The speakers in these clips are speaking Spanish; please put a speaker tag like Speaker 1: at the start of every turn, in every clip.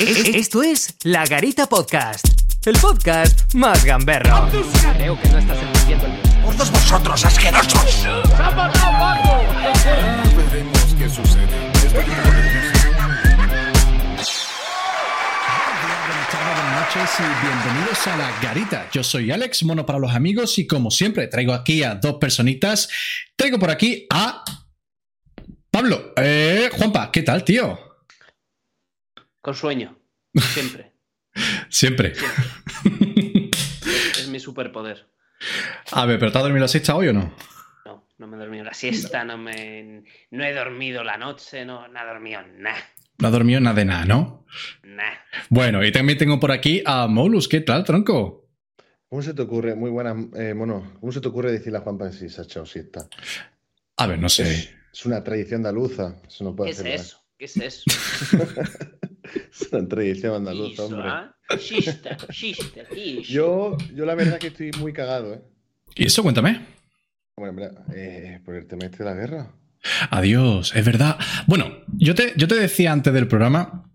Speaker 1: Esto es La Garita Podcast, el podcast más gamberro.
Speaker 2: Creo que no estás entendiendo el
Speaker 3: ¡Todos vosotros asquerosos!
Speaker 4: Veremos qué sucede.
Speaker 5: Noches y bienvenidos a La Garita. Yo soy Alex, mono para los amigos y como siempre traigo aquí a dos personitas. Traigo por aquí a Pablo. Eh, Juanpa, ¿qué tal, tío?
Speaker 2: Con sueño. Siempre.
Speaker 5: Siempre.
Speaker 2: es mi superpoder.
Speaker 5: A ver, ¿pero te has dormido la siesta hoy o no?
Speaker 2: No, no me he dormido la siesta, no me. No he dormido la noche, no, no he dormido nada.
Speaker 5: No has dormido nada de nada, ¿no?
Speaker 2: Nada.
Speaker 5: Bueno, y también tengo por aquí a Molus. ¿Qué tal, tronco?
Speaker 6: ¿Cómo se te ocurre, muy buena, eh, mono, cómo se te ocurre decirle a Juanpa si se ha echado siesta?
Speaker 5: A ver, no sé.
Speaker 6: Es una tradición andaluza, eso no puede
Speaker 2: ¿Qué es eso? ¿Qué es eso?
Speaker 6: Es una tradición andaluza,
Speaker 2: Iso,
Speaker 6: hombre.
Speaker 2: ¿ah? Xista, xista, iso.
Speaker 6: Yo, yo la verdad que estoy muy cagado, ¿eh?
Speaker 5: ¿Y eso? Cuéntame.
Speaker 6: Bueno, hombre, eh, por el tema este de la guerra.
Speaker 5: Adiós, es verdad. Bueno, yo te, yo te decía antes del programa,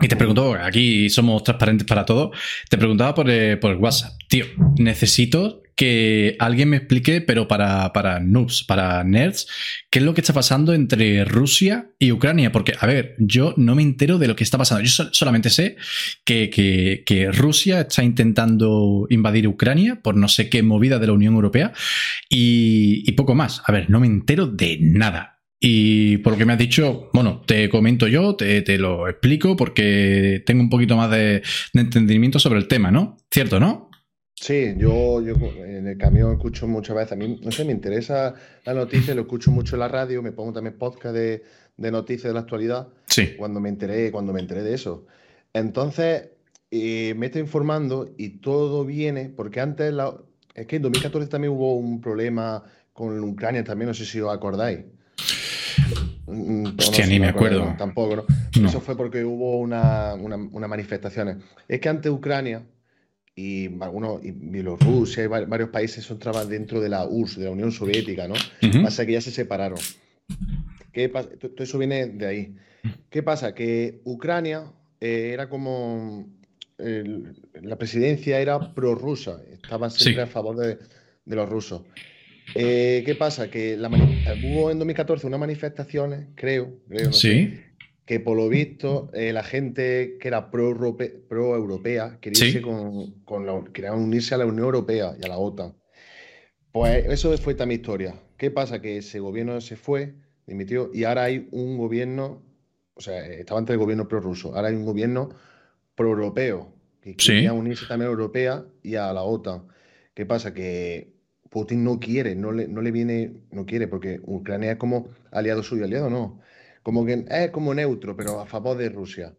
Speaker 5: y te preguntó, aquí somos transparentes para todo, te preguntaba por, eh, por el WhatsApp, tío, necesito que alguien me explique, pero para, para noobs, para nerds, qué es lo que está pasando entre Rusia y Ucrania. Porque, a ver, yo no me entero de lo que está pasando. Yo sol- solamente sé que, que- Rusia está intentando invadir Ucrania por no sé qué movida de la Unión Europea y, poco más. A ver, no me entero de nada. Y por lo que me has dicho, bueno, te comento yo, te, te lo explico porque tengo un poquito más de entendimiento sobre el tema, ¿no? ¿Cierto, no?
Speaker 6: Sí, yo, yo en el camión escucho muchas veces, a mí, no sé, me interesa la noticia, lo escucho mucho en la radio, me pongo también podcast de, de noticias de la actualidad.
Speaker 5: Sí.
Speaker 6: cuando me enteré, cuando me enteré de eso. Entonces, eh, me estoy informando y todo viene, porque antes, la- es que en 2014 también hubo un problema con Ucrania también, no sé si os acordáis. Mm, no
Speaker 5: Hostia, ni me acuerdo.
Speaker 6: tampoco, ¿no?
Speaker 5: No.
Speaker 6: Eso fue porque hubo una, una- unas manifestaciones. Es que antes Ucrania y algunos, y Bielorrusia y va- varios países entraban dentro de la URSS, de la Unión Soviética, ¿no?
Speaker 5: Ujú.
Speaker 6: Pasa que ya se separaron. ¿Qué pasa? Todo eso viene de ahí. ¿Qué pasa? Que Ucrania eh, era como. la presidencia era prorrusa, estaba siempre
Speaker 5: Sí.
Speaker 6: a favor de, de los rusos. Eh, ¿qué pasa? Que la hubo en 2014 unas manifestaciones, creo, creo, no sé,
Speaker 5: Sí.
Speaker 6: Que por lo visto eh, la gente que era pro-europe- pro-europea quería,
Speaker 5: Sí.
Speaker 6: irse con, con la- quería unirse a la Unión Europea y a la OTAN. Pues eso fue también historia. ¿Qué pasa? Que ese gobierno se fue, dimitió, y ahora hay un gobierno, o sea, estaba antes el gobierno prorruso, ahora hay un gobierno pro-europeo, que
Speaker 5: Sí.
Speaker 6: quería unirse también a la Europea y a la OTAN. ¿Qué pasa? Que Putin no quiere, no le, no le viene, no quiere, porque Ucrania es como aliado suyo, aliado no. Como que es como neutro, pero a favor de Rusia.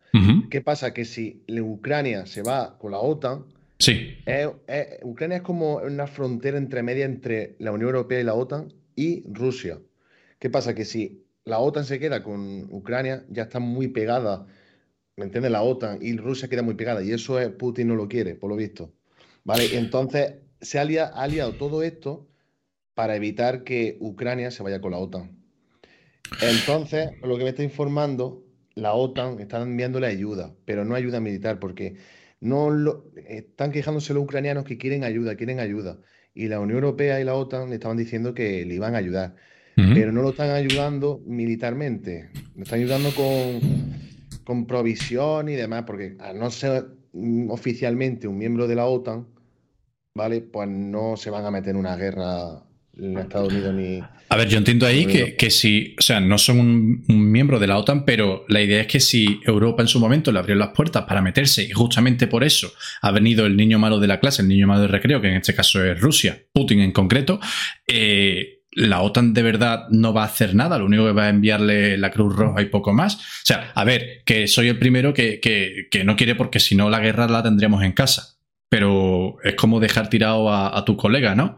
Speaker 6: ¿Qué pasa? Que si Ucrania se va con la OTAN,
Speaker 5: Sí.
Speaker 6: es- es- Ucrania es como una frontera entre media entre la Unión Europea y la OTAN y Rusia. ¿Qué pasa? Que si la OTAN se queda con Ucrania, ya está muy pegada, ¿me entiendes? La OTAN y Rusia queda muy pegada y eso es, Putin no lo quiere, por lo visto. ¿Vale? Entonces se ha lia- ha aliado todo esto para evitar que Ucrania se vaya con la OTAN. Entonces, lo que me está informando, la OTAN está enviándole ayuda, pero no ayuda militar, porque no lo, están quejándose los ucranianos que quieren ayuda, quieren ayuda. Y la Unión Europea y la OTAN le estaban diciendo que le iban a ayudar, pero no lo están ayudando militarmente, le están ayudando con, con provisión y demás, porque al no ser mm, oficialmente un miembro de la OTAN, ¿vale? Pues no se van a meter en una guerra en Estados Unidos ni...
Speaker 5: A ver, yo entiendo ahí que, que si, o sea, no son un, un miembro de la OTAN, pero la idea es que si Europa en su momento le abrió las puertas para meterse y justamente por eso ha venido el niño malo de la clase, el niño malo del recreo, que en este caso es Rusia, Putin en concreto, eh, la OTAN de verdad no va a hacer nada, lo único que va a enviarle la Cruz Roja y poco más. O sea, a ver, que soy el primero que, que- que no quiere porque si no la guerra la tendríamos en casa. Pero es como dejar tirado a, a tu colega, ¿no?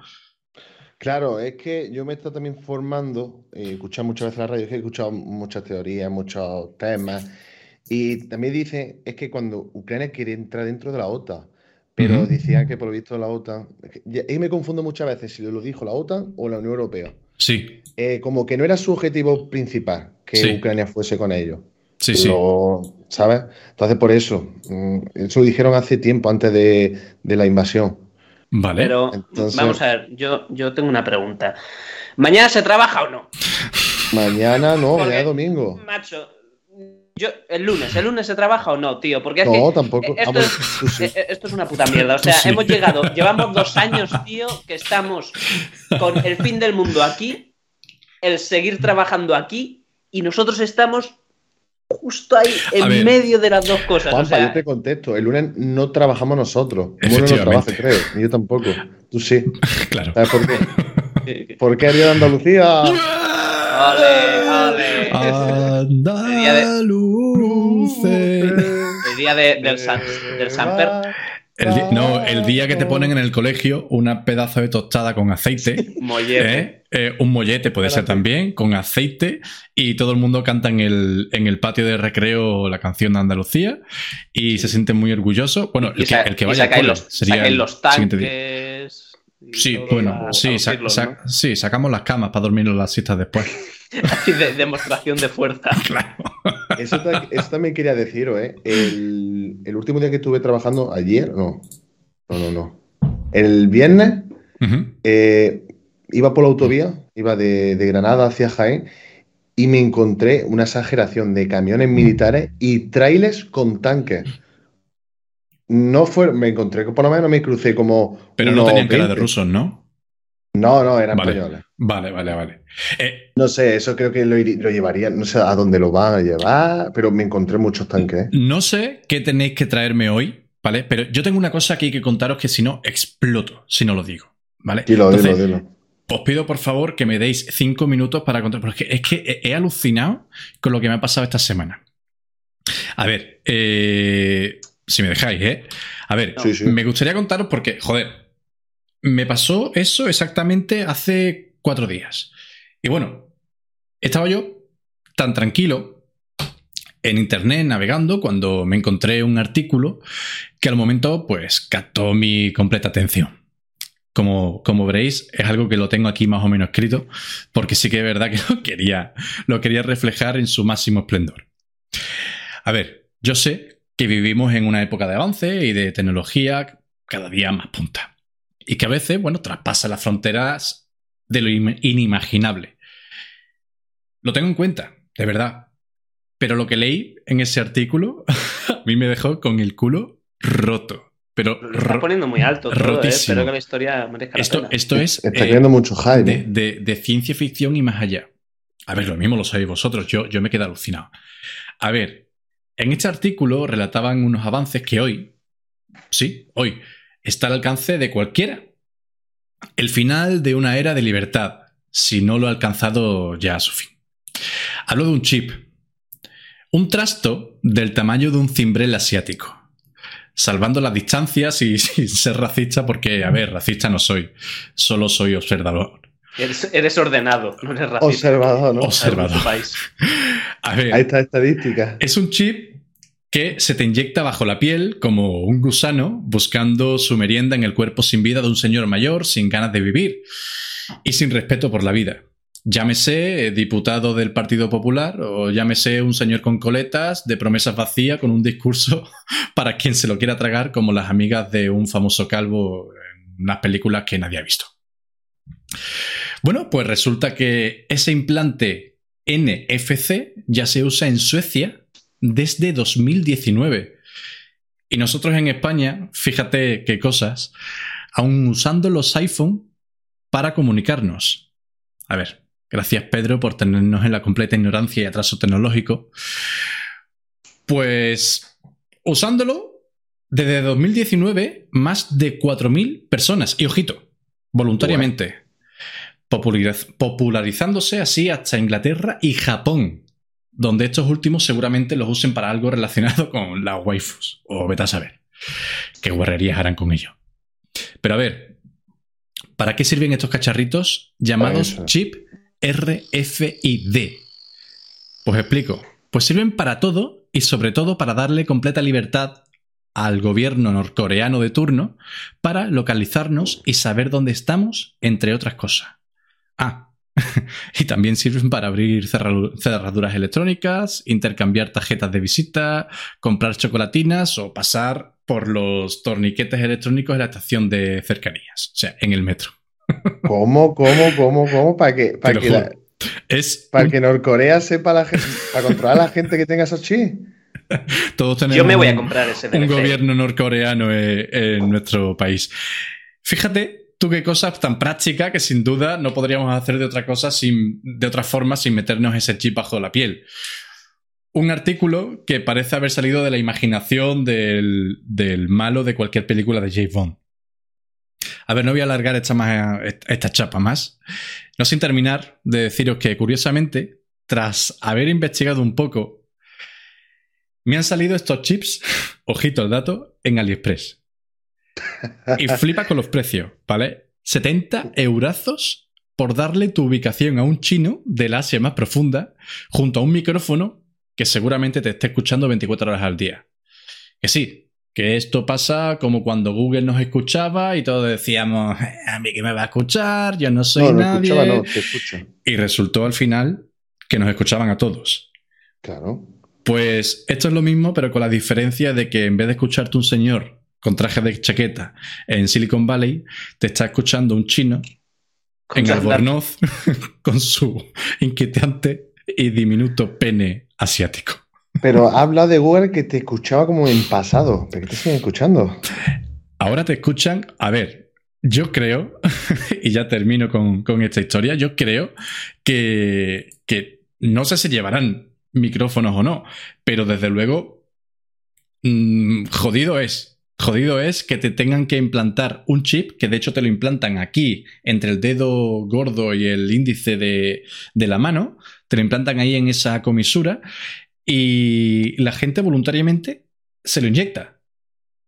Speaker 6: Claro, es que yo me he estado también formando, eh, he escuchado muchas veces la radio, he escuchado muchas teorías, muchos temas, y también dice, es que cuando Ucrania quiere entrar dentro de la OTAN, pero
Speaker 5: Ujú.
Speaker 6: decía que por lo visto la OTAN, ahí me confundo muchas veces si lo dijo la OTAN o la Unión Europea,
Speaker 5: Sí,
Speaker 6: Eh, como que no era su objetivo principal que
Speaker 5: Sí.
Speaker 6: Ucrania fuese con ellos.
Speaker 5: Sí, sí.
Speaker 6: ¿Sabes? Entonces, por eso. mm, Eso lo dijeron hace tiempo, antes de, de la invasión.
Speaker 5: Vale.
Speaker 2: Pero
Speaker 6: Entonces-
Speaker 2: vamos a ver, yo, yo tengo una pregunta. ¿Mañana se trabaja o no?
Speaker 6: Mañana no,
Speaker 2: Porque-
Speaker 6: mañana es domingo.
Speaker 2: Macho, yo, el lunes, ¿el lunes se trabaja o no, tío? Porque es
Speaker 6: No,
Speaker 2: que
Speaker 6: tampoco.
Speaker 2: esto, es,
Speaker 6: tú sí.
Speaker 2: eh, esto es una puta mierda. O sea,
Speaker 5: sí.
Speaker 2: hemos llegado, llevamos dos años, tío, que estamos con el fin del mundo aquí, el seguir trabajando aquí, y nosotros estamos justo ahí, en
Speaker 5: ver.
Speaker 2: medio de las dos cosas. o
Speaker 6: Juanpa,
Speaker 2: sea,
Speaker 6: yo te contesto. El lunes no trabajamos nosotros. Bueno, no trabaja, creo. Ni yo tampoco. Tú sí.
Speaker 5: Claro.
Speaker 6: ¿Sabes por qué? ¿Por qué Día de Andalucía?
Speaker 2: ole.
Speaker 5: Ah. Andaluces.
Speaker 2: El día de- del, San, del Samper.
Speaker 5: El di- no, el día que te ponen en el colegio una pedazo de tostada con aceite.
Speaker 2: Mollete.
Speaker 5: ¿eh? Eh, un mollete puede ser también, con aceite, y todo el mundo canta en el, en el patio de recreo la canción de Andalucía y se siente muy orgulloso. Bueno, el
Speaker 2: Y
Speaker 5: que,
Speaker 2: sa-
Speaker 5: el que vaya cole
Speaker 2: los,
Speaker 5: sería
Speaker 2: los tanques.
Speaker 5: Sí, bueno, sí, sí, sacamos las camas para dormir las siestas después.
Speaker 2: De demostración de fuerza.
Speaker 5: Claro.
Speaker 6: Eso, ta- eso también quería deciros, ¿eh? El, el último día que estuve trabajando, ayer, no. No, no, no. El viernes eh, iba por la autovía, iba de, de Granada hacia Jaén, y me encontré una exageración de camiones militares y trailers con tanques. No fue, me encontré, por lo menos me crucé como.
Speaker 5: Pero no tenían cara de
Speaker 6: 20.
Speaker 5: rusos, ¿no?
Speaker 6: No, no, eran
Speaker 5: Vale.
Speaker 6: españoles.
Speaker 5: Vale, vale, vale. Eh,
Speaker 6: No sé, eso creo que lo, lo llevaría, no sé a dónde lo van a llevar, pero me encontré muchos tanques. ¿eh?
Speaker 5: no sé qué tenéis que traerme hoy, ¿vale? Pero yo tengo una cosa que hay que contaros que si no, exploto, si no lo digo, ¿vale?
Speaker 6: Dilo, dilo,
Speaker 5: Entonces,
Speaker 6: dilo.
Speaker 5: Os pido por favor que me deis cinco minutos para contar, porque es que he, he alucinado con lo que me ha pasado esta semana. A ver, eh, si me dejáis, ¿eh? A ver,
Speaker 6: Sí, sí.
Speaker 5: me gustaría contaros porque, joder, me pasó eso exactamente hace cuatro días. Y bueno, estaba yo tan tranquilo en internet navegando cuando me encontré un artículo que al momento pues captó mi completa atención. Como, como veréis, es algo que lo tengo aquí más o menos escrito, porque sí que es verdad que lo quería, lo quería reflejar en su máximo esplendor. A ver, yo sé que vivimos en una época de avance y de tecnología cada día más punta. Y que a veces, bueno, traspasa las fronteras de lo im- inimaginable. Lo tengo en cuenta, de verdad. Pero lo que leí en ese artículo a mí me dejó con el culo roto. Pero
Speaker 2: Lo poniendo muy alto todo, ¿eh?
Speaker 5: rotísimo.
Speaker 2: Espero que la historia merezca la
Speaker 5: esto,
Speaker 2: pena.
Speaker 5: esto es
Speaker 6: Está
Speaker 5: eh,
Speaker 6: creando mucho hype.
Speaker 5: de,
Speaker 6: ¿eh?
Speaker 5: de- de ciencia ficción y más allá. A ver, lo mismo lo sabéis vosotros, yo, yo me quedé alucinado. A ver, en este artículo relataban unos avances que hoy, sí, hoy, está al alcance de cualquiera. El final de una era de libertad, si no lo ha alcanzado ya a su fin. Hablo de un chip. Un trasto del tamaño de un cimbrel asiático. Salvando las distancias y sin ser racista, porque, a ver, racista no soy. Solo soy observador.
Speaker 2: Eres, eres ordenado, no eres racista.
Speaker 6: Observador, ¿no?
Speaker 5: Observador. A ver,
Speaker 6: Ahí está estadística.
Speaker 5: es un chip que se te inyecta bajo la piel como un gusano buscando su merienda en el cuerpo sin vida de un señor mayor sin ganas de vivir y sin respeto por la vida. Llámese diputado del Partido Popular o llámese un señor con coletas de promesas vacías con un discurso para quien se lo quiera tragar como las amigas de un famoso calvo en unas películas que nadie ha visto. Bueno, pues resulta que ese implante NFC ya se usa en Suecia desde 2019. Y nosotros en España, fíjate qué cosas, aún usando los iPhone para comunicarnos. A ver, gracias Pedro por tenernos en la completa ignorancia y atraso tecnológico. Pues usándolo desde 2019, más de 4.000 personas. Y ojito, voluntariamente. Populariz- popularizándose así hasta Inglaterra y Japón, donde estos últimos seguramente los usen para algo relacionado con las waifus, o vete a saber qué guarrerías harán con ello. Pero a ver, ¿para qué sirven estos cacharritos llamados chip RFID? Pues explico. Pues sirven para todo y sobre todo para darle completa libertad al gobierno norcoreano de turno para localizarnos y saber dónde estamos, entre otras cosas. Ah, y también sirven para abrir cerra- cerraduras electrónicas, intercambiar tarjetas de visita, comprar chocolatinas o pasar por los torniquetes electrónicos en la estación de cercanías, o sea, en el metro.
Speaker 6: ¿Cómo, cómo, cómo, cómo? Para que, para que, la-
Speaker 5: Es
Speaker 6: para
Speaker 5: un-
Speaker 6: que Norcorea sepa la gente, para controlar a la gente que tenga esos chips.
Speaker 5: todos tenemos
Speaker 2: Yo me voy a
Speaker 5: un-
Speaker 2: comprar ese
Speaker 5: un
Speaker 2: DLC.
Speaker 5: gobierno norcoreano en, en nuestro país. Fíjate tú qué cosa tan práctica que sin duda no podríamos hacer de otra cosa sin, de otra forma sin meternos ese chip bajo la piel. Un artículo que parece haber salido de la imaginación del, del malo de cualquier película de James Bond. A ver, no voy a alargar esta, más- esta chapa más. No sin terminar de deciros que, curiosamente, tras haber investigado un poco, me han salido estos chips, ojito al dato, en AliExpress. Y flipa con los precios, ¿vale? 70 eurazos por darle tu ubicación a un chino del Asia más profunda junto a un micrófono que seguramente te esté escuchando 24 horas al día. Que sí, que esto pasa como cuando Google nos escuchaba y todos decíamos, "Eh, a mí que me va a escuchar, yo no soy
Speaker 6: no, no
Speaker 5: nadie.
Speaker 6: escuchaba, no, te escucho.
Speaker 5: Y resultó al final que nos escuchaban a todos.
Speaker 6: Claro.
Speaker 5: Pues esto es lo mismo, pero con la diferencia de que en vez de escucharte un señor con traje de chaqueta en Silicon Valley, te está escuchando un chino
Speaker 2: Con
Speaker 5: en. Albornoz con su inquietante y diminuto pene asiático.
Speaker 6: Pero habla de Google que te escuchaba como en pasado. ¿Pero qué te siguen escuchando?
Speaker 5: Ahora te escuchan, a ver, yo creo, y ya termino con, con esta historia, yo creo que, que no sé si llevarán micrófonos o no, pero desde luego, mm, jodido es. Jodido es que te tengan que implantar un chip, que de hecho te lo implantan aquí, entre el dedo gordo y el índice de, de la mano, te lo implantan ahí en esa comisura, y la gente voluntariamente se lo inyecta.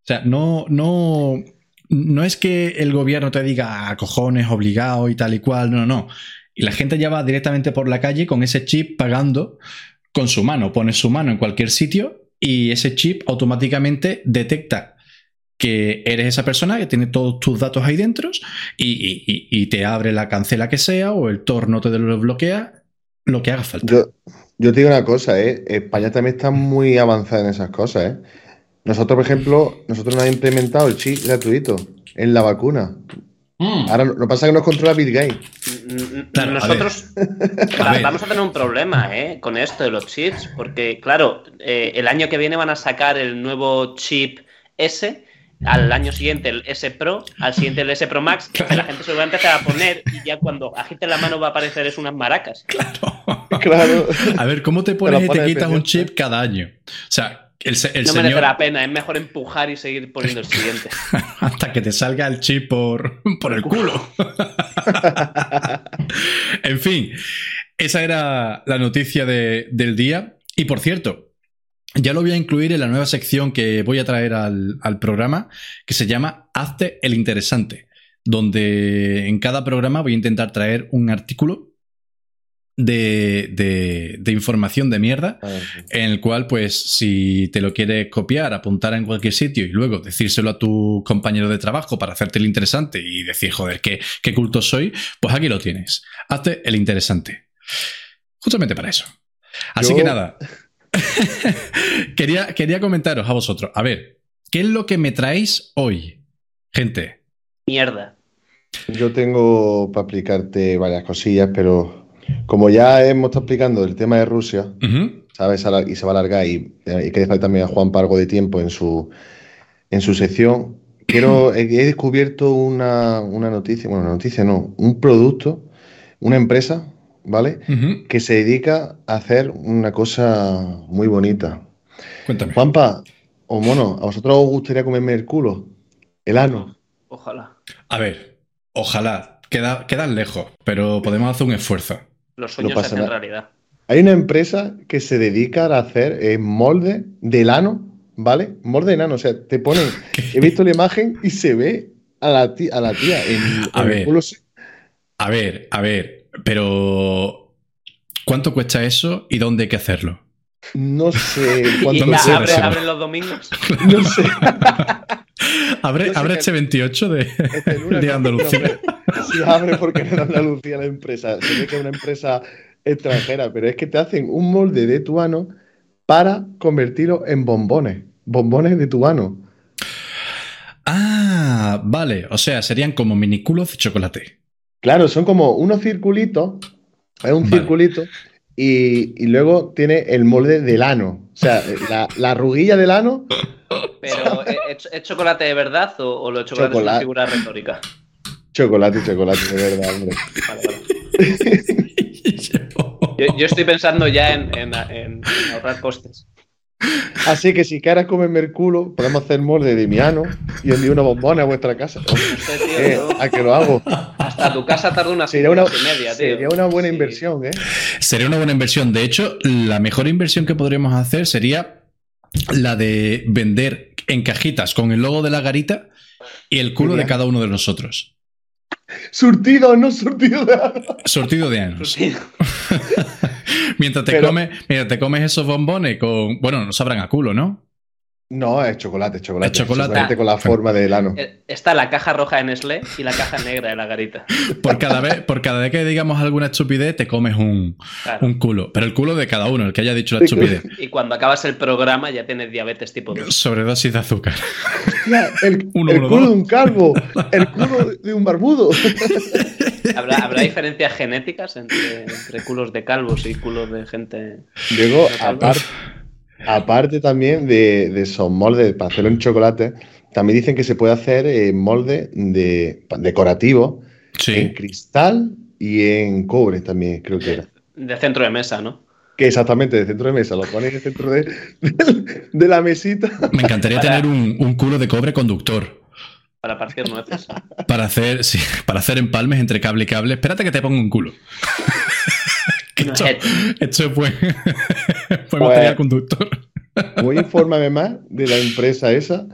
Speaker 5: O sea, no, no, no es que el gobierno te diga a cojones, obligado y tal y cual, no, no. Y la gente ya va directamente por la calle con ese chip pagando con su mano. Pone su mano en cualquier sitio y ese chip automáticamente detecta que eres esa persona que tiene todos tus datos ahí dentro y, y- y- y te abre la cancela que sea o el torno te lo bloquea, lo que haga falta.
Speaker 6: Yo, yo te digo una cosa, ¿eh? España también está muy avanzada en esas cosas, ¿eh? Nosotros, por ejemplo, nosotros nos hemos implementado el chip gratuito en la vacuna.
Speaker 5: Mm.
Speaker 6: Ahora, lo que pasa es que nos controla Bill Gates.
Speaker 5: Claro,
Speaker 2: Nosotros
Speaker 5: A
Speaker 2: va-
Speaker 5: ver.
Speaker 2: vamos a tener un problema ¿eh? con esto de los chips, porque claro, eh, el año que viene van a sacar el nuevo chip S, al año siguiente el S Pro, al siguiente el S Pro Max, que la gente se lo va a empezar a poner y ya cuando agite la mano va a aparecer es unas maracas.
Speaker 6: Claro.
Speaker 5: A ver, ¿cómo te pones y te quitas un chip cada año? O sea, el, el
Speaker 2: no
Speaker 5: señor...
Speaker 2: merece la pena, es mejor empujar y seguir poniendo el siguiente.
Speaker 5: hasta que te salga el chip por, por el culo. en fin, esa era la noticia de- del día. Y por cierto, ya lo voy a incluir en la nueva sección que voy a traer al, al programa, que se llama Hazte el Interesante, donde en cada programa voy a intentar traer un artículo de, de- de información de mierda en el cual, pues, si te lo quieres copiar, apuntar en cualquier sitio y luego decírselo a tu compañero de trabajo para hacerte el interesante y decir, joder, qué, qué culto soy, pues aquí lo tienes. Hazte el interesante. Justamente para eso. Así
Speaker 6: Yo-
Speaker 5: que nada. quería, quería comentaros a vosotros. A ver, ¿qué es lo que me traéis hoy? Gente.
Speaker 2: Mierda.
Speaker 6: Yo tengo para explicarte varias cosillas, pero como ya hemos estado explicando el tema de Rusia. ¿sabes? Y se va a alargar y eh, hay que dejar también a Juan algo de tiempo en su, en su sección. Quiero, he, he descubierto una, una noticia, bueno, una noticia no, un producto, una empresa, ¿vale? Que se dedica a hacer una cosa muy bonita.
Speaker 5: Cuéntame.
Speaker 6: Juanpa, o mono, ¿a vosotros os gustaría comerme el culo? El ano.
Speaker 2: Ojalá.
Speaker 5: A ver, ojalá. Queda, quedan lejos, pero podemos hacer un esfuerzo.
Speaker 2: Los sueños se hacen realidad.
Speaker 6: Hay una empresa que se dedica a hacer eh, molde del ano, ¿vale? Molde de ano, o sea, te ponen, he visto la imagen y se ve a la tía, a la tía en,
Speaker 5: A
Speaker 6: en el culo
Speaker 5: A ver, a ver, pero ¿cuánto cuesta eso y dónde hay que hacerlo?
Speaker 6: No sé
Speaker 2: Y
Speaker 6: cuánto
Speaker 5: no
Speaker 2: la-
Speaker 6: cuesta,
Speaker 2: abre,
Speaker 5: no sé.
Speaker 2: abre los domingos.
Speaker 6: no sé.
Speaker 5: ¿Abre,
Speaker 6: Yo sé
Speaker 5: abre este 28 de,
Speaker 6: Este
Speaker 5: de
Speaker 6: no,
Speaker 5: Andalucía?
Speaker 6: si abre porque le dan la Lucía a la empresa. Se ve que es una empresa extranjera, pero es que te hacen un molde de tuano para convertirlo en bombones. Bombones de tuano.
Speaker 5: Ah, vale. O sea, serían como miniculos de chocolate.
Speaker 6: Claro, son como unos circulitos. Es un
Speaker 5: Vale.
Speaker 6: circulito. Y, y luego tiene el molde del ano. O sea, la, la arruguilla del ano.
Speaker 2: Pero, ¿e- ¿es, es chocolate de verdad o, o lo de chocolate es una
Speaker 6: Chocolate.
Speaker 2: figura retórica?
Speaker 6: Chocolate, chocolate, de verdad, hombre.
Speaker 2: Vale, vale. Yo, yo estoy pensando ya en, en- en ahorrar costes.
Speaker 6: Así que si quieres comerme el culo, podemos hacer molde de mi ano y envío una bombona a vuestra casa.
Speaker 2: No sé, tío,
Speaker 6: Eh, a que lo hago.
Speaker 2: hasta tu casa tarda una
Speaker 6: Sería una,
Speaker 2: y media, tío.
Speaker 6: sería una buena
Speaker 2: Sí.
Speaker 6: inversión, ¿eh?
Speaker 5: Sería una buena inversión. De hecho, la mejor inversión que podríamos hacer sería la de vender en cajitas con el logo de la garita y el culo de cada uno de nosotros.
Speaker 6: Surtido, no surtido de ano.
Speaker 5: Sortido de años.
Speaker 2: Sí.
Speaker 5: mientras, te
Speaker 6: Pero-
Speaker 5: comes, mientras te comes esos bombones con. Bueno, no sabrán a culo, ¿no?
Speaker 6: No, es chocolate, chocolate.
Speaker 5: Es chocolate.
Speaker 6: Con la forma del ano.
Speaker 2: Eh, Está la caja roja de Nestlé y la caja negra de la garita.
Speaker 5: Por cada vez, por cada vez que digamos alguna estupidez, te comes un,
Speaker 2: Claro.
Speaker 5: un culo. Pero el culo de cada uno, el que haya dicho la estupidez.
Speaker 2: Y cuando acabas el programa ya tienes diabetes tipo 2.
Speaker 5: Sobredosis de azúcar.
Speaker 6: Hostia, el,
Speaker 5: Uno,
Speaker 6: el
Speaker 5: uno,
Speaker 6: culo
Speaker 5: dos.
Speaker 6: de un calvo, el culo de un barbudo.
Speaker 2: ¿Habrá, habrá diferencias genéticas entre, entre culos de calvos y culos de gente? Calvo.
Speaker 6: aparte, aparte también de, de esos moldes para hacerlo en chocolate, también dicen que se puede hacer eh, molde de, decorativo en cristal y en cobre también, creo que era.
Speaker 2: De centro de mesa, ¿no?
Speaker 6: Que exactamente, de centro de mesa, lo pones en el centro de, de- de la mesita.
Speaker 5: Me encantaría
Speaker 2: Para-
Speaker 5: tener un, un culo de cobre conductor.
Speaker 2: Para partir nueces.
Speaker 5: Para hacer, sí, para hacer empalmes entre cable y cable. Espérate que te ponga un culo. Que
Speaker 2: No
Speaker 5: esto,
Speaker 2: es
Speaker 5: esto es buen, buen
Speaker 6: Pues-
Speaker 5: material conductor.
Speaker 6: Voy a informarme más de la empresa esa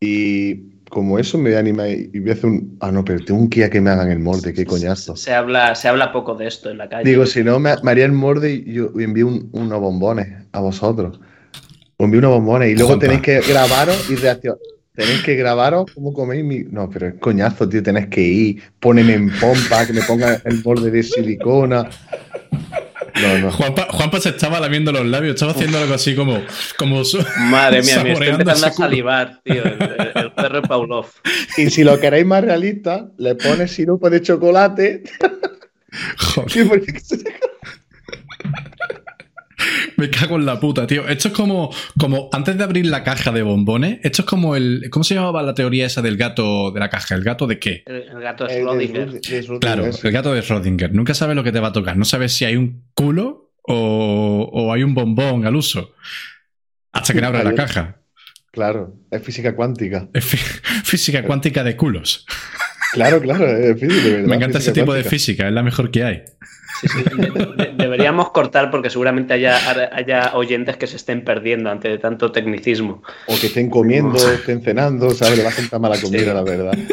Speaker 6: y como eso me voy a animar y voy a hacer un... Ah, no, pero tengo que ir a que me hagan el molde, qué coñazo.
Speaker 2: Se habla, se habla poco de esto en la calle.
Speaker 6: Digo, si no, me, me haría el molde y yo envío un- unos bombones a vosotros. Os envío unos bombones y luego
Speaker 5: Juanpa.
Speaker 6: tenéis que grabaros y reaccionar. Tenéis que grabaros cómo coméis mi... No, pero es coñazo, tío. Tenéis que ir, ponerme en pompa, que me ponga el molde de silicona. No, no.
Speaker 5: Juanpa, Juanpa se estaba lamiendo los labios, estaba haciendo algo así como. como su-
Speaker 2: Madre mía, me estoy empezando a salivar, tío. El, el- el perro Pavlov.
Speaker 6: Y si lo queréis más realista, le pones sirope de chocolate.
Speaker 5: Joder, me cago en la puta, tío. Esto es como, como antes de abrir la caja de bombones, esto es como el. ¿Cómo se llamaba la teoría esa del gato de la caja? ¿El gato de qué?
Speaker 2: El, el gato de Schrödinger.
Speaker 5: Claro, el gato de Schrödinger. Nunca sabes lo que te va a tocar. No sabes si hay un culo o, o hay un bombón al uso. Hasta que no abres la caja.
Speaker 6: Claro, es física cuántica.
Speaker 5: Es fí- física cuántica de culos.
Speaker 6: Claro, claro, es física, verdad.
Speaker 5: Me encanta ese tipo de física, es la mejor que hay.
Speaker 2: Sí, sí. De- de- deberíamos cortar porque seguramente haya, haya oyentes que se estén perdiendo ante tanto tecnicismo.
Speaker 6: O que estén comiendo, estén cenando, ¿sabes? Le va a sentar mala comida, la verdad.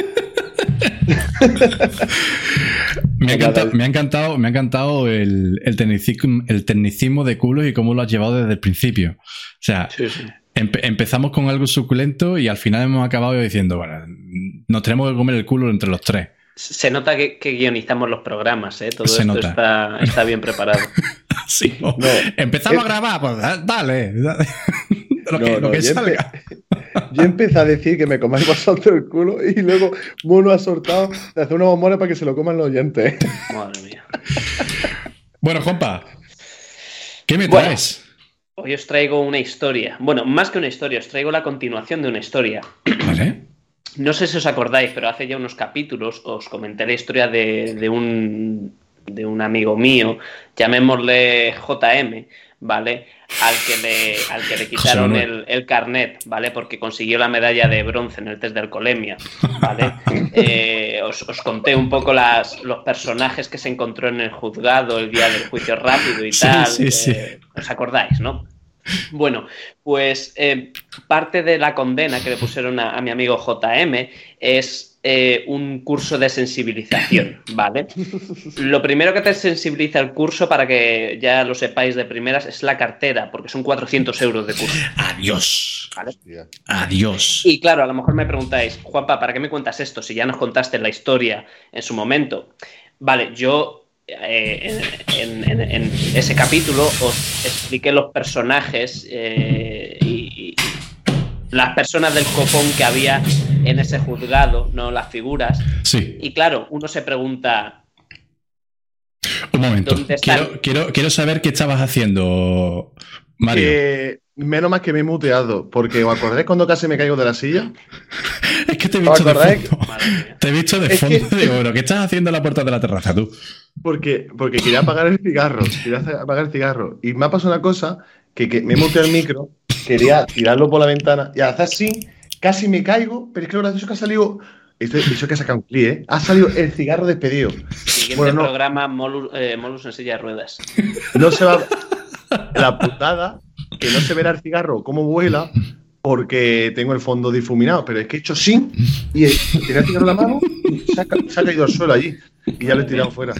Speaker 5: Me ha encantado, me ha encantado, me ha encantado el, el, tecnicismo, el tecnicismo de culos y cómo lo has llevado desde el principio. O sea,
Speaker 2: Sí, sí.
Speaker 5: empe- empezamos con algo suculento y al final hemos acabado diciendo, bueno, nos tenemos que comer el culo entre los tres.
Speaker 2: Se nota que, que guionizamos los programas, ¿eh? Todo
Speaker 5: Se
Speaker 2: esto
Speaker 5: nota.
Speaker 2: Está, está bien preparado.
Speaker 5: Sí,
Speaker 6: No.
Speaker 5: Empezamos a grabar, pues da- dale. dale. lo que,
Speaker 6: No,
Speaker 5: lo
Speaker 6: no,
Speaker 5: que
Speaker 6: yo,
Speaker 5: salga.
Speaker 6: empe- yo empecé a decir que me comáis vosotros el culo y luego Mono ha soltado de hacer unos bombones para que se lo coman los oyentes.
Speaker 2: Madre mía.
Speaker 5: Bueno, Juanpa, ¿qué me
Speaker 2: Bueno.
Speaker 5: traes?
Speaker 2: Hoy os traigo una historia. Bueno, más que una historia, os traigo la continuación de una historia.
Speaker 5: Vale.
Speaker 2: No sé si os acordáis, pero hace ya unos capítulos os comenté la historia de, de un, de un amigo mío, llamémosle JM, ¿vale? Al que le, al que le quitaron el, el carnet, ¿vale? Porque consiguió la medalla de bronce en el test de alcoholemia, ¿vale? Eh, os, os conté un poco las, los personajes que se encontró en el juzgado el día del juicio rápido y
Speaker 5: Sí,
Speaker 2: tal.
Speaker 5: sí,
Speaker 2: eh,
Speaker 5: sí.
Speaker 2: ¿Os acordáis, no? Bueno, pues eh, parte de la condena que le pusieron a, a mi amigo JM es eh, un curso de sensibilización, ¿vale? Lo primero que te sensibiliza el curso, para que ya lo sepáis de primeras, es la cartera, porque son 400 euros de curso.
Speaker 5: Adiós.
Speaker 2: ¿vale?
Speaker 5: Adiós.
Speaker 2: Y claro, a lo mejor me preguntáis, Juanpa, ¿para qué me cuentas esto si ya nos contaste la historia en su momento? Vale, yo eh, en, en- en- en ese capítulo os expliqué los personajes eh, y, y las personas del copón que había en ese juzgado, no las figuras.
Speaker 5: Sí,
Speaker 2: Y claro, uno se pregunta,
Speaker 5: un momento.
Speaker 2: ¿Dónde están?
Speaker 5: Quiero, quiero, quiero saber qué estabas haciendo, Mario.
Speaker 6: Que menos mal que me he muteado, porque ¿os acordáis cuando casi me caigo de la silla?
Speaker 5: Es que te he
Speaker 6: ¿Os
Speaker 5: visto de fondo. Te he visto de
Speaker 6: Es que-
Speaker 5: fondo de oro. ¿Qué estás haciendo en la puerta de la terraza tú?
Speaker 6: Porque, porque quería apagar el cigarro, quería apagar el cigarro. Y me ha pasado una cosa, que, que me he muteado el micro, quería tirarlo por la ventana, y al hacer así, casi me caigo, pero es que lo gracioso es que ha salido, esto, eso que saca un clip, ¿eh? Ha salido el cigarro despedido.
Speaker 2: Siguiente
Speaker 6: Bueno, no.
Speaker 2: programa, Molus, eh, Molus en silla de ruedas.
Speaker 6: No se va... La putada, que no se verá el cigarro cómo vuela, porque tengo el fondo difuminado, pero es que he hecho sí, y he- tenía el cigarro en la mano, y se ha, ca- se ha caído al suelo allí, y ya lo he tirado fuera.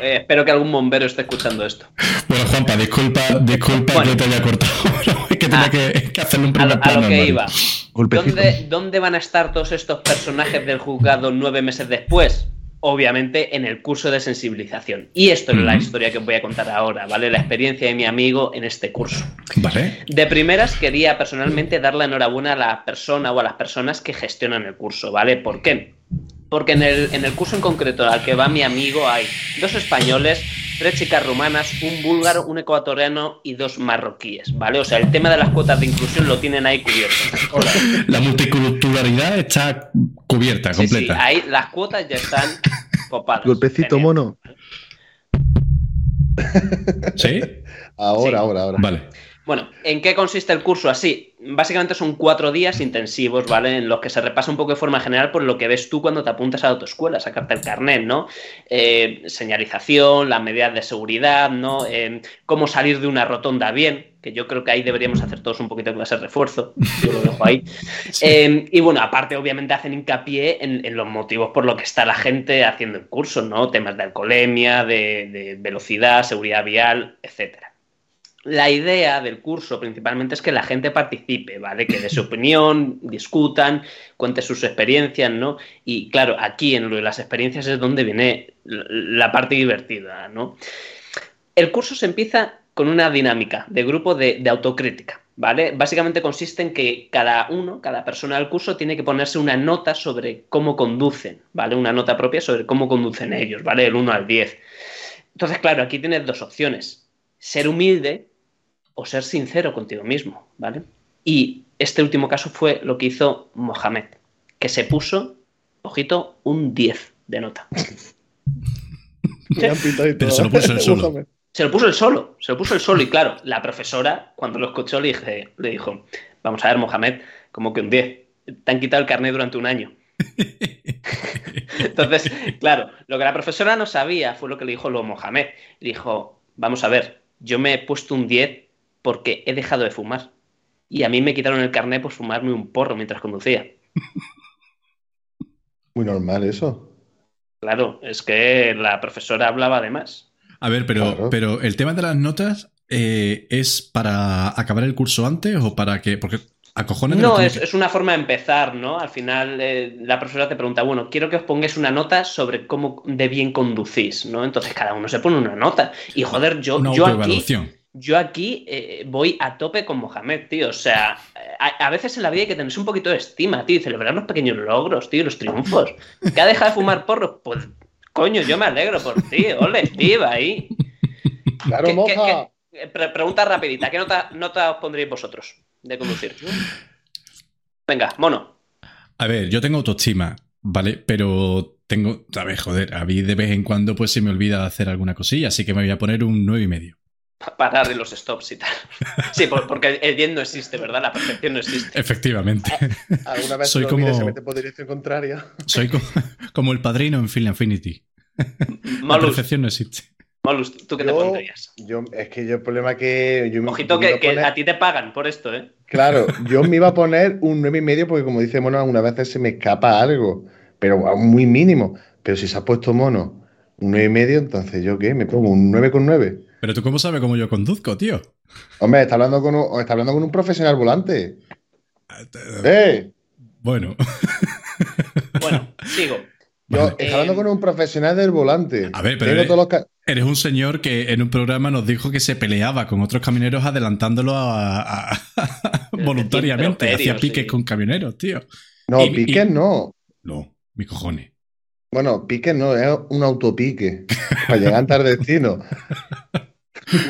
Speaker 2: Eh, espero que algún bombero esté escuchando esto.
Speaker 5: Bueno, Juanpa, disculpa, disculpa
Speaker 2: Bueno.
Speaker 5: que te haya cortado. pero es que tenía
Speaker 2: Ah.
Speaker 5: que, que hacerle un
Speaker 2: A
Speaker 5: primer
Speaker 2: a
Speaker 5: plano.
Speaker 2: lo que iba. ¿Dónde, ¿Dónde van a estar todos estos personajes del juzgado nueve meses después? Obviamente en el curso de sensibilización. Y esto es la historia que os voy a contar ahora, ¿vale? La experiencia de mi amigo en este curso.
Speaker 5: Vale.
Speaker 2: De primeras quería personalmente dar la enhorabuena a la persona o a las personas que gestionan el curso, ¿vale? ¿Por qué? Porque en el, en el curso en concreto al que va mi amigo hay dos españoles, tres chicas rumanas, un búlgaro, un ecuatoriano y dos marroquíes, ¿vale? O sea, el tema de las cuotas de inclusión lo tienen ahí cubierto.
Speaker 5: La multiculturalidad está cubierta,
Speaker 2: Sí, sí,
Speaker 5: completa.
Speaker 2: ahí las cuotas ya están copadas.
Speaker 6: Golpecito
Speaker 2: Genial.
Speaker 6: mono.
Speaker 5: ¿Sí?
Speaker 6: Ahora,
Speaker 2: Sí.
Speaker 6: ahora, ahora.
Speaker 5: Vale.
Speaker 2: Bueno, ¿en qué consiste el curso así? Básicamente son cuatro días intensivos, ¿vale? En los que se repasa un poco de forma general por lo que ves tú cuando te apuntas a la autoescuela, a sacarte el carnet, ¿no? Eh, señalización, las medidas de seguridad, ¿no? Eh, cómo salir de una rotonda bien, que yo creo que ahí deberíamos hacer todos un poquito de clase de refuerzo, yo lo dejo ahí. Eh, y bueno, aparte obviamente hacen hincapié en, en los motivos por los que está la gente haciendo el curso, ¿no? Temas de alcoholemia, de, de velocidad, seguridad vial, etcétera. La idea del curso principalmente es que la gente participe, ¿vale? Que dé su opinión, discutan, cuente sus experiencias, ¿no? Y claro, aquí en lo de las experiencias es donde viene la- parte divertida, ¿no? El curso se empieza con una dinámica de grupo de, de autocrítica, ¿vale? Básicamente consiste en que cada uno, cada persona del curso tiene que ponerse una nota sobre cómo conducen, ¿vale? Una nota propia sobre cómo conducen ellos, ¿vale? El 1 al 10. Entonces, claro, aquí tienes dos opciones. Ser humilde o ser sincero contigo mismo, ¿vale? Y este último caso fue lo que hizo Mohamed, que se puso, ojito, un 10 de nota.
Speaker 5: Pero se lo puso él solo.
Speaker 2: Se lo puso el solo, se lo puso el solo. Y claro, la profesora, cuando lo escuchó, le, dije, le dijo: Vamos a ver, Mohamed, como que un 10. Te han quitado el carnet durante un año. Entonces, claro, lo que la profesora no sabía fue lo que le dijo lo Mohamed. Le dijo: Vamos a ver, yo me he puesto un 10 porque he dejado de fumar. Y a mí me quitaron el carnet por fumarme un porro mientras conducía.
Speaker 6: Muy normal eso.
Speaker 2: Claro, es que la profesora hablaba de más.
Speaker 5: A ver, pero,
Speaker 6: Claro.
Speaker 5: pero el tema de las notas eh, es para acabar el curso antes o para que. Porque a cojones
Speaker 2: No,
Speaker 5: que-
Speaker 2: es, es una forma de empezar, ¿no? Al final eh, la profesora te pregunta, bueno, quiero que os pongáis una nota sobre cómo de bien conducís, ¿no? Entonces cada uno se pone una nota. Y joder, yo,
Speaker 5: una
Speaker 2: yo aquí. Yo aquí eh, voy a tope con Mohamed, tío. O sea, a, a veces en la vida hay que tenerse un poquito de estima, tío, y celebrar los pequeños logros, tío, los triunfos. Que ha dejado de fumar porros, pues coño, yo me alegro por ti, ole, viva ahí.
Speaker 6: Claro,
Speaker 2: ¿Qué-
Speaker 6: moja.
Speaker 2: qué- pre- pregunta rapidita, ¿qué nota, nota os pondréis vosotros de conducir? Venga, mono.
Speaker 5: A ver, yo tengo autoestima, ¿vale? Pero tengo. A ver, joder, a mí de vez en cuando pues se me olvida hacer alguna cosilla, así que me voy a poner un nueve y medio.
Speaker 2: Pa- Parar de los stops y tal. Sí, por- porque el bien no existe, ¿verdad? La perfección no existe.
Speaker 5: Efectivamente.
Speaker 6: Alguna vez
Speaker 5: soy como-
Speaker 6: se mete por dirección contraria.
Speaker 5: Soy como, como el padrino en Final Infinity. La perfección no existe.
Speaker 2: Molus, ¿tú qué te
Speaker 6: Yo,
Speaker 2: pondrías?
Speaker 6: yo- es que yo el problema que yo
Speaker 2: Ojito
Speaker 6: me
Speaker 2: que,
Speaker 6: a
Speaker 2: que
Speaker 6: poner-
Speaker 2: a ti te pagan por esto, ¿eh?
Speaker 6: Claro, yo me iba a poner un nueve y medio porque como dice Mono, algunas veces se me escapa algo. pero a un muy mínimo. Pero si se ha puesto mono un 9 y medio, entonces yo qué, me pongo un 9,9.
Speaker 5: Pero tú, ¿cómo sabes cómo yo conduzco, tío?
Speaker 6: Hombre, está hablando con un, está hablando con un profesional volante. ¡Eh!
Speaker 5: Bueno,
Speaker 2: Bueno, sigo.
Speaker 6: Yo,
Speaker 5: Vale.
Speaker 6: está hablando
Speaker 2: Eh,
Speaker 6: con un profesional del volante.
Speaker 5: A ver, pero
Speaker 6: Tengo
Speaker 5: eres-
Speaker 6: todos los ca-
Speaker 5: eres un señor que en un programa nos dijo que se peleaba con otros camioneros adelantándolo a- a- voluntariamente. Hacía piques
Speaker 2: sí.
Speaker 5: con camioneros, tío.
Speaker 6: No,
Speaker 5: y-
Speaker 6: piques
Speaker 5: y-
Speaker 6: no.
Speaker 5: No, mi cojones.
Speaker 6: Bueno, piques no, es un autopique. para llegar al destino.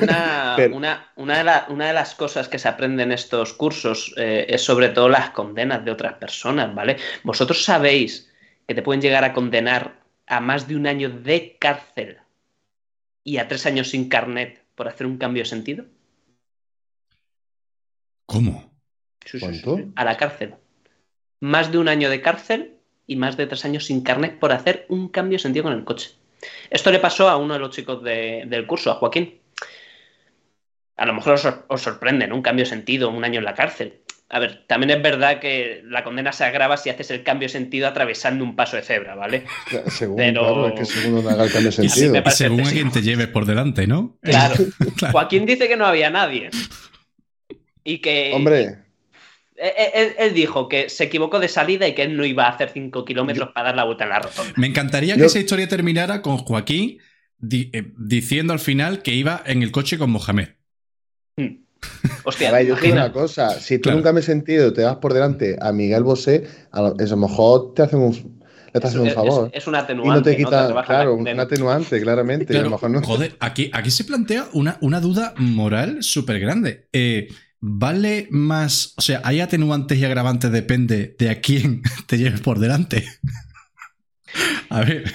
Speaker 2: Una,
Speaker 6: Pero-
Speaker 2: una- una de la- una de las cosas que se aprende en estos cursos eh, es sobre todo las condenas de otras personas, ¿vale? Vosotros sabéis que te pueden llegar a condenar a más de un año de cárcel y a tres años sin carnet por hacer un cambio de sentido.
Speaker 5: ¿Cómo?
Speaker 6: ¿Cuánto?
Speaker 2: A la cárcel. Más de un año de cárcel y más de tres años sin carnet por hacer un cambio de sentido con el coche. Esto le pasó a uno de los chicos de- del curso, a Joaquín. A lo mejor os, os sorprende, ¿no? Un cambio de sentido, un año en la cárcel. A ver, también es verdad que la condena se agrava si haces el cambio de sentido atravesando un paso de cebra, ¿vale?
Speaker 6: Según,
Speaker 2: Pero-
Speaker 6: claro, es que según no haga el cambio de sentido.
Speaker 5: Según a quien te lleves por delante, ¿no?
Speaker 2: Claro.
Speaker 5: Claro.
Speaker 2: Joaquín dice que no había nadie. Y que.
Speaker 6: Hombre,
Speaker 2: Él, él- él dijo que se equivocó de salida y que él no iba a hacer 5 kilómetros para dar la vuelta en la rotonda.
Speaker 5: Me encantaría que
Speaker 6: Yo-
Speaker 5: esa historia terminara con Joaquín di- eh, diciendo al final que iba en el coche con Mohamed.
Speaker 2: Hostia,
Speaker 6: a ver, yo te digo una cosa. Si tú
Speaker 5: Claro.
Speaker 6: nunca me he sentido te vas por delante a Miguel Bosé, a lo, a lo mejor te hacen un, le estás haciendo un favor.
Speaker 2: Es, es un
Speaker 6: y
Speaker 2: atenuante.
Speaker 6: no te
Speaker 2: ¿no?
Speaker 6: quita,
Speaker 2: la
Speaker 6: claro, un atenuante, claramente. y a lo mejor no.
Speaker 5: joder, aquí, aquí se plantea una, una duda moral súper grande. Eh, ¿Vale más, o sea, hay atenuantes y agravantes, depende de a quién te lleves por delante? A ver.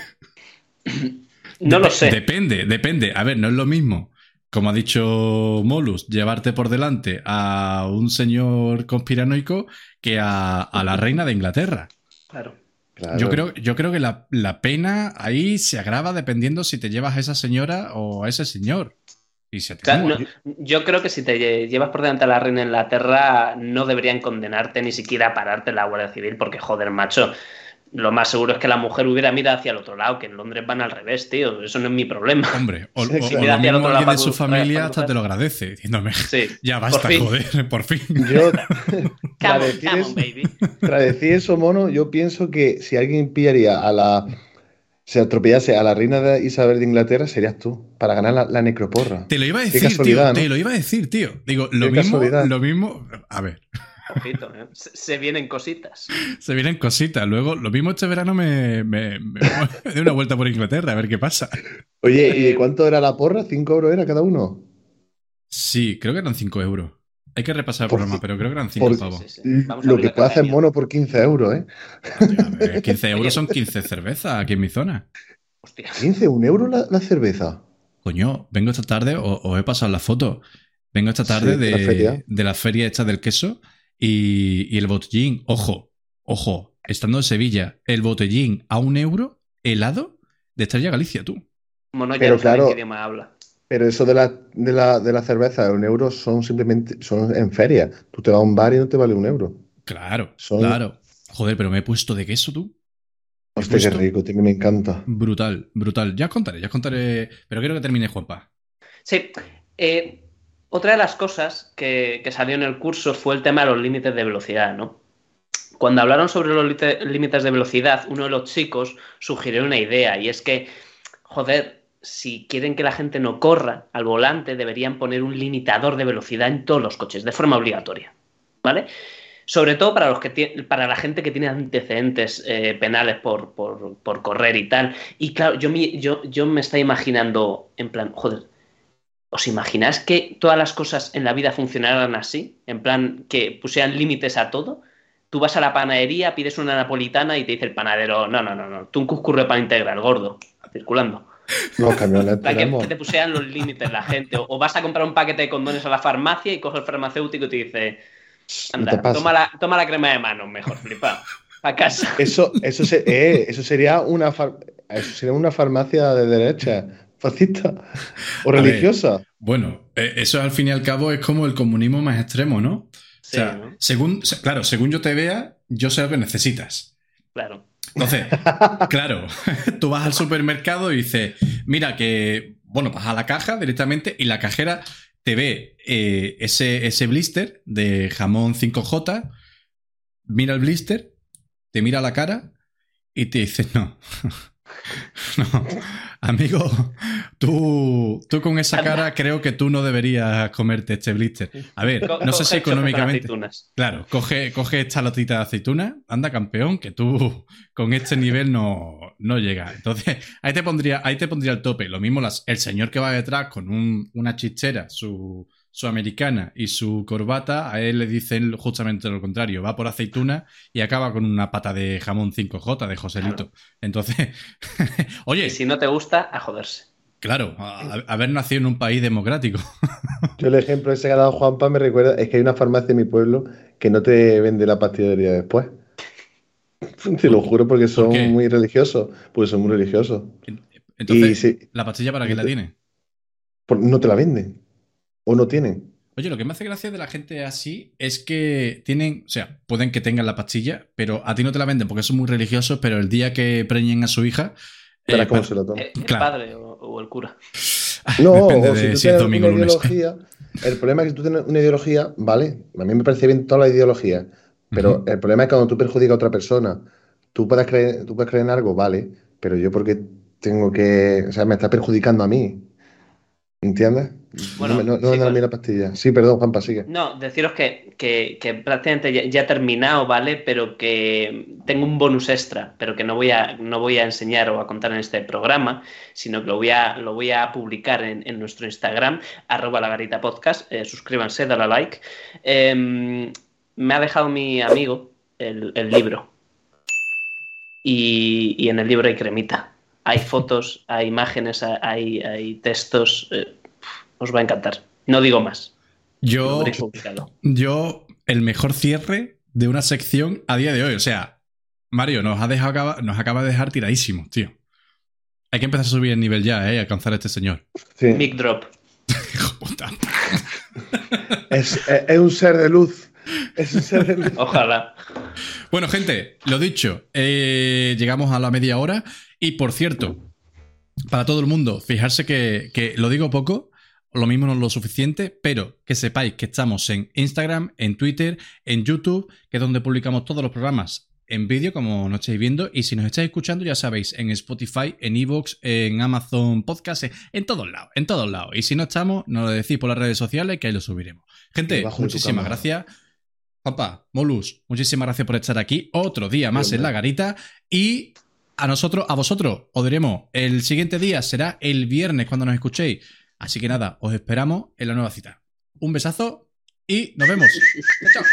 Speaker 2: No lo sé.
Speaker 5: Depende, depende. A ver, no es lo mismo, como ha dicho Molus, llevarte por delante a un señor conspiranoico que a, a la reina de Inglaterra.
Speaker 2: Claro.
Speaker 6: Claro.
Speaker 5: Yo creo, yo creo que la, la pena ahí se agrava dependiendo si te llevas a esa señora o a ese señor. Y se
Speaker 2: O sea,
Speaker 5: atenúa.
Speaker 2: no- yo creo que si te lle- llevas por delante a la reina de Inglaterra, no deberían condenarte ni siquiera pararte en la Guardia Civil, porque joder, macho. Lo más seguro es que la mujer hubiera mirado hacia el otro lado, que en Londres van al revés, tío. Eso no es mi problema.
Speaker 5: Hombre, o,
Speaker 6: Sí,
Speaker 5: o-
Speaker 6: claro.
Speaker 5: o
Speaker 2: Mira
Speaker 5: lo
Speaker 2: hacia el
Speaker 5: mismo
Speaker 2: otro lado
Speaker 5: alguien de su familia hasta te lo agradece, diciéndome,
Speaker 2: Sí.
Speaker 5: ya basta,
Speaker 2: fin.
Speaker 5: joder, por fin.
Speaker 6: Yo, tras decir, eso,
Speaker 2: on, baby.
Speaker 6: tras decir eso, mono, yo pienso que si alguien pillaría a la. Se atropellase a la reina de Isabel de Inglaterra, serías tú, para ganar la, la necroporra.
Speaker 5: Te lo iba a decir, tío. Te lo iba a decir, tío. Digo, lo
Speaker 6: Qué
Speaker 5: mismo,
Speaker 6: casualidad.
Speaker 5: lo mismo. A ver,
Speaker 2: Ojito, ¿eh? se, se vienen cositas.
Speaker 5: se vienen cositas. Luego, lo mismo este verano me, me, me- me doy una vuelta por Inglaterra a ver qué pasa.
Speaker 6: Oye, ¿y de cuánto era la porra? ¿5 euros era cada uno?
Speaker 5: Sí, creo que eran 5 euros. Hay que repasar el
Speaker 6: Por
Speaker 5: programa, pero creo que eran 5
Speaker 6: por-
Speaker 5: pavos.
Speaker 2: Sí, sí, sí. Vamos a
Speaker 6: Lo que puede hacer mono por 15 euros, ¿eh?
Speaker 5: Hostia, ver, 15 euros son 15 cervezas aquí en mi zona.
Speaker 2: Hostia.
Speaker 6: 15, un euro la, la cerveza.
Speaker 5: Coño, vengo esta tarde, o- os he pasado la foto. Vengo esta tarde
Speaker 6: Sí,
Speaker 5: de,
Speaker 6: de la feria.
Speaker 5: de la feria esta del queso y, y el botellín. Ojo, ojo, estando en Sevilla, el botellín a un euro helado de Estrella Galicia, tú.
Speaker 2: Mono ya
Speaker 6: Pero
Speaker 2: no
Speaker 6: claro-
Speaker 2: qué idioma habla.
Speaker 6: Pero eso de la, de la, de la cerveza, un euro son simplemente son en feria. Tú te vas a un bar y no te vale un euro.
Speaker 5: Claro,
Speaker 6: Son-
Speaker 5: claro. Joder, pero me he puesto de queso, tú.
Speaker 6: Hostia, qué rico, tío, me encanta.
Speaker 5: Brutal, brutal. Ya os contaré, ya os contaré. Pero quiero que termine Juanpa.
Speaker 2: Sí. eh, otra de las cosas que, que salió en el curso fue el tema de los límites de velocidad, ¿no? Cuando hablaron sobre los límites de velocidad, uno de los chicos sugirió una idea y es que, joder, si quieren que la gente no corra al volante, deberían poner un limitador de velocidad en todos los coches, de forma obligatoria, ¿vale? Sobre todo para, los que para la gente que tiene antecedentes eh, penales por, por- por correr y tal. Y claro, yo, me- yo, yo me estaba imaginando, en plan, joder, ¿os imagináis que todas las cosas en la vida funcionaran así? En plan, que pusieran límites a todo. Tú vas a la panadería, pides una napolitana y te dice el panadero, no, no, no, no, tú un cuscurro pan integral, gordo, circulando.
Speaker 6: Los camiones
Speaker 2: Para que, te pusieran los límites la gente. O, o vas a comprar un paquete de condones a la farmacia y coge el farmacéutico y te dice,
Speaker 6: No
Speaker 2: anda,
Speaker 6: te
Speaker 2: toma la, toma la crema de manos, mejor, flipa. A casa.
Speaker 6: Eso, eso, se- eh, eso sería una far- eso sería una farmacia de derecha, fascista o
Speaker 5: ver.
Speaker 6: religiosa.
Speaker 5: Bueno, eh, eso al fin y al cabo es como el comunismo más extremo, ¿no?
Speaker 2: Sí,
Speaker 5: o sea,
Speaker 2: ¿no?
Speaker 5: según, se- claro, según yo te vea, yo sé lo que necesitas.
Speaker 2: Claro.
Speaker 5: Entonces, claro, tú vas al supermercado y dices, mira que, bueno, vas a la caja directamente y la cajera te ve eh, ese, ese blister de jamón 5J, mira el blister, te mira la cara y te dice, no. No, amigo, tú, tú con esa cara creo que tú no deberías comerte este blister. A ver, no sé si económicamente. Claro, coge, coge esta latita de aceituna, anda campeón, que tú con este nivel no, no llega. Entonces, ahí te pondría, ahí te pondría el tope. Lo mismo las- el señor que va detrás con un- una chichera, su, su americana y su corbata, a él le dicen justamente lo contrario. Va por aceituna y acaba con una pata de jamón 5J de Joselito. Entonces, oye,
Speaker 2: Y si no te gusta, a joderse.
Speaker 5: claro, a- a- haber nacido en un país democrático.
Speaker 6: Yo el ejemplo ese que ha dado Juanpa me recuerda, es que hay una farmacia en mi pueblo que no te vende la pastillería después. Te lo juro porque son muy religiosos. Porque son muy religiosos.
Speaker 5: Entonces,
Speaker 6: Y.
Speaker 5: ¿la pastilla para qué la tiene?
Speaker 6: No te la venden. O no tienen.
Speaker 5: Oye, lo que me hace gracia de la gente así es que tienen, o sea, pueden que tengan la pastilla, pero a ti no te la venden porque son muy religiosos, pero el día que preñen a su hija... Eh,
Speaker 6: cómo se lo toma.
Speaker 2: Eh, El
Speaker 5: Claro.
Speaker 2: padre o, o el cura.
Speaker 6: No,
Speaker 5: Depende
Speaker 6: o
Speaker 5: de
Speaker 6: si tú
Speaker 5: si es
Speaker 6: tienes
Speaker 5: domingo o
Speaker 6: una
Speaker 5: lunes.
Speaker 6: ideología, el problema es que tú tienes una ideología, ¿vale? A mí me parece bien todas las ideologías, pero el problema es cuando tú perjudicas a otra persona. Tú puedes creer, tú puedes creer en algo, vale, pero yo porque tengo que, o sea, me está perjudicando a mí. ¿Entiendes?
Speaker 2: Bueno,
Speaker 6: no, me- no, no
Speaker 2: sí,
Speaker 6: mí la pastilla. Sí, perdón, Juanpa, sigue.
Speaker 2: No, deciros que, que- que prácticamente ya, ya he terminado, ¿vale? Pero que tengo un bonus extra, pero que no voy a, no voy a enseñar o a contar en este programa, sino que lo voy a, lo voy a publicar en, en nuestro Instagram, arroba la garita podcast. Eh, suscríbanse, dale a like. Eh, me ha dejado mi amigo el, el libro. Y, y en el libro hay cremita. Hay fotos, hay imágenes, hay, hay textos. eh, os va a encantar. No digo más.
Speaker 5: Yo, el mejor cierre de una sección a día de hoy. O sea, Mario, nos, ha dejado, acaba- nos acaba de dejar tiradísimos, tío. Hay que empezar a subir el nivel ya, ¿eh? Alcanzar a este señor.
Speaker 6: Sí.
Speaker 2: Mic drop.
Speaker 5: Hijo puta.
Speaker 6: Es, es- es un ser de luz. Es un ser de luz.
Speaker 2: Ojalá.
Speaker 5: Bueno, gente, lo dicho, eh, llegamos a la media hora. Y por cierto, para todo el mundo, fijarse que, que lo digo poco, lo mismo no es lo suficiente, pero que sepáis que estamos en Instagram, en Twitter, en YouTube, que es donde publicamos todos los programas en vídeo, como nos estáis viendo. Y si nos estáis escuchando, ya sabéis, en Spotify, en Evox, en Amazon Podcast, en- todos lados, en todos lados. Y si no estamos, nos lo decís por las redes sociales que ahí lo subiremos. Gente, muchísimas gracias. Papá, Molus, muchísimas gracias por estar aquí. Otro día más en la garita. Y a nosotros, a vosotros, os diremos el siguiente día, será el viernes cuando nos escuchéis. Así que nada, os esperamos en la nueva cita. Un besazo y nos vemos. Chao.